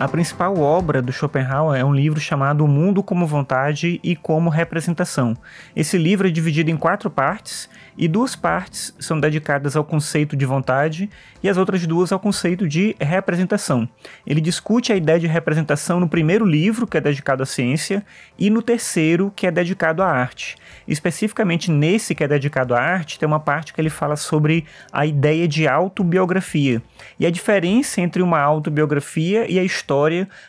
A principal obra do Schopenhauer é um livro chamado O Mundo como Vontade e como Representação. Esse livro é dividido em quatro partes e duas partes são dedicadas ao conceito de vontade e as outras duas ao conceito de representação. Ele discute a ideia de representação no primeiro livro, que é dedicado à ciência, e no terceiro, que é dedicado à arte. Especificamente nesse que é dedicado à arte, tem uma parte que ele fala sobre a ideia de autobiografia e a diferença entre uma autobiografia e a história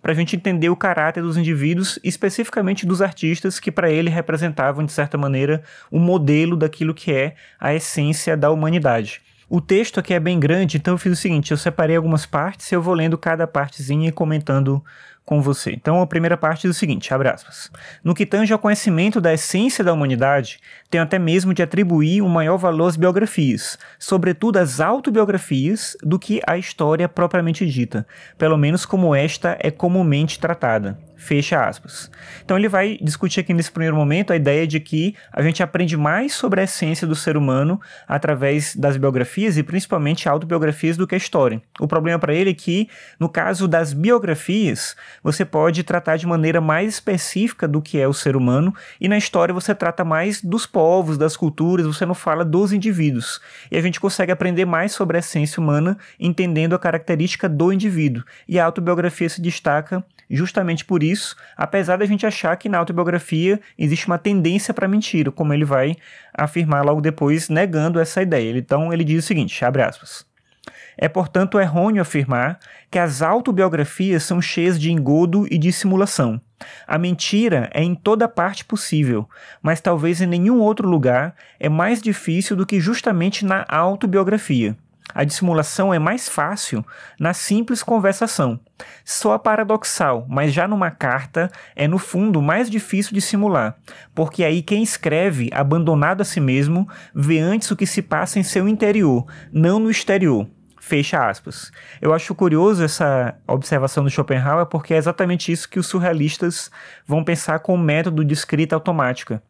para a gente entender o caráter dos indivíduos, especificamente dos artistas que para ele representavam de certa maneira o modelo daquilo que é a essência da humanidade. O texto aqui é bem grande, então eu fiz o seguinte: eu separei algumas partes e eu vou lendo cada partezinha e comentando com você. Então, a primeira parte diz o seguinte, abre aspas. No que tange ao conhecimento da essência da humanidade, tenho até mesmo de atribuir um maior valor às biografias, sobretudo às autobiografias, do que à história propriamente dita, pelo menos como esta é comumente tratada. Fecha aspas. Então ele vai discutir aqui nesse primeiro momento a ideia de que a gente aprende mais sobre a essência do ser humano através das biografias e principalmente autobiografias do que a história. O problema para ele é que, no caso das biografias, você pode tratar de maneira mais específica do que é o ser humano e na história você trata mais dos povos, das culturas, você não fala dos indivíduos. E a gente consegue aprender mais sobre a essência humana entendendo a característica do indivíduo. E a autobiografia se destaca justamente por isso, apesar da gente achar que na autobiografia existe uma tendência para mentira, como ele vai afirmar logo depois, negando essa ideia. Então ele diz o seguinte, abre aspas. É, portanto, errôneo afirmar que as autobiografias são cheias de engodo e dissimulação. A mentira é em toda parte possível, mas talvez em nenhum outro lugar é mais difícil do que justamente na autobiografia. A dissimulação é mais fácil na simples conversação. Soa paradoxal, mas já numa carta é no fundo mais difícil de simular, porque aí quem escreve, abandonado a si mesmo, vê antes o que se passa em seu interior, não no exterior. Fecha aspas. Eu acho curioso essa observação do Schopenhauer porque é exatamente isso que os surrealistas vão pensar com o método de escrita automática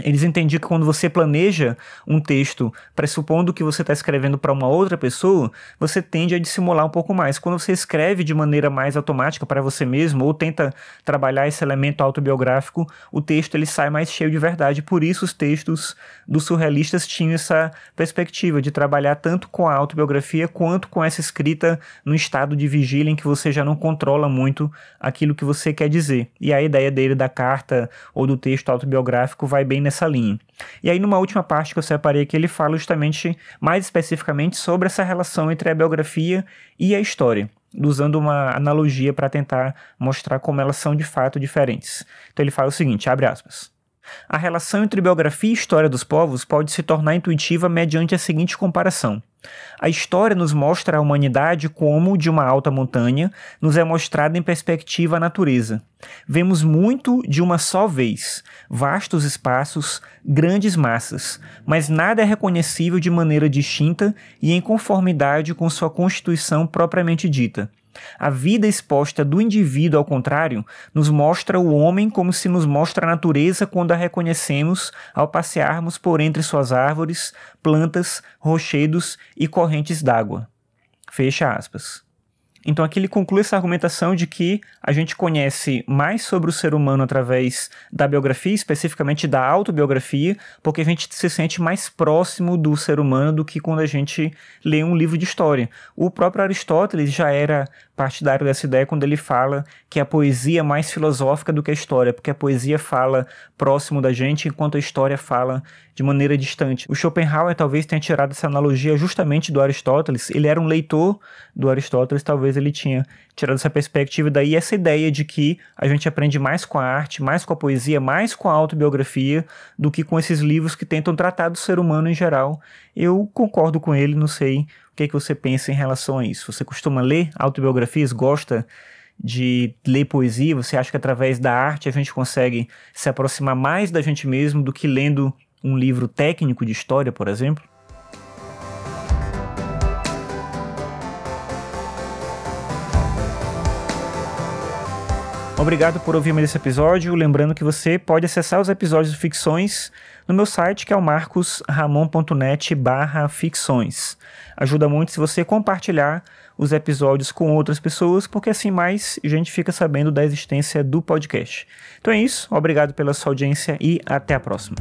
eles entendiam que quando você planeja um texto pressupondo que você está escrevendo para uma outra pessoa, você tende a dissimular um pouco mais. Quando você escreve de maneira mais automática para você mesmo ou tenta trabalhar esse elemento autobiográfico, o texto ele sai mais cheio de verdade. Por isso os textos dos surrealistas tinham essa perspectiva de trabalhar tanto com a autobiografia quanto com essa escrita no estado de vigília em que você já não controla muito aquilo que você quer dizer. E a ideia dele da carta ou do texto autobiográfico vai bem nessa linha. E aí, numa última parte que eu separei aqui, ele fala justamente, mais especificamente, sobre essa relação entre a biografia e a história, usando uma analogia para tentar mostrar como elas são de fato diferentes. Então ele fala o seguinte, abre aspas. A relação entre biografia e história dos povos pode se tornar intuitiva mediante a seguinte comparação. A história nos mostra a humanidade como, de uma alta montanha, nos é mostrada em perspectiva a natureza. Vemos muito de uma só vez, vastos espaços, grandes massas, mas nada é reconhecível de maneira distinta e em conformidade com sua constituição propriamente dita. A vida exposta do indivíduo, ao contrário, nos mostra o homem como se nos mostra a natureza quando a reconhecemos ao passearmos por entre suas árvores, plantas, rochedos e correntes d'água. Fecha aspas. Então aqui ele conclui essa argumentação de que a gente conhece mais sobre o ser humano através da biografia, especificamente da autobiografia, porque a gente se sente mais próximo do ser humano do que quando a gente lê um livro de história. O próprio Aristóteles já era partidário dessa ideia quando ele fala que a poesia é mais filosófica do que a história, porque a poesia fala próximo da gente, enquanto a história fala de maneira distante. O Schopenhauer talvez tenha tirado essa analogia justamente do Aristóteles. Ele era um leitor do Aristóteles, talvez ele tinha tirado essa perspectiva daí essa ideia de que a gente aprende mais com a arte, mais com a poesia, mais com a autobiografia do que com esses livros que tentam tratar do ser humano em geral. Eu concordo com ele, não sei que, que você pensa em relação a isso? Você costuma ler autobiografias? Gosta de ler poesia? Você acha que através da arte a gente consegue se aproximar mais da gente mesmo do que lendo um livro técnico de história, por exemplo? Obrigado por ouvir mais esse episódio. Lembrando que você pode acessar os episódios de ficções no meu site, que é o marcosramon.net ficções. Ajuda muito se você compartilhar os episódios com outras pessoas, porque assim mais gente fica sabendo da existência do podcast. Então é isso, obrigado pela sua audiência e até a próxima.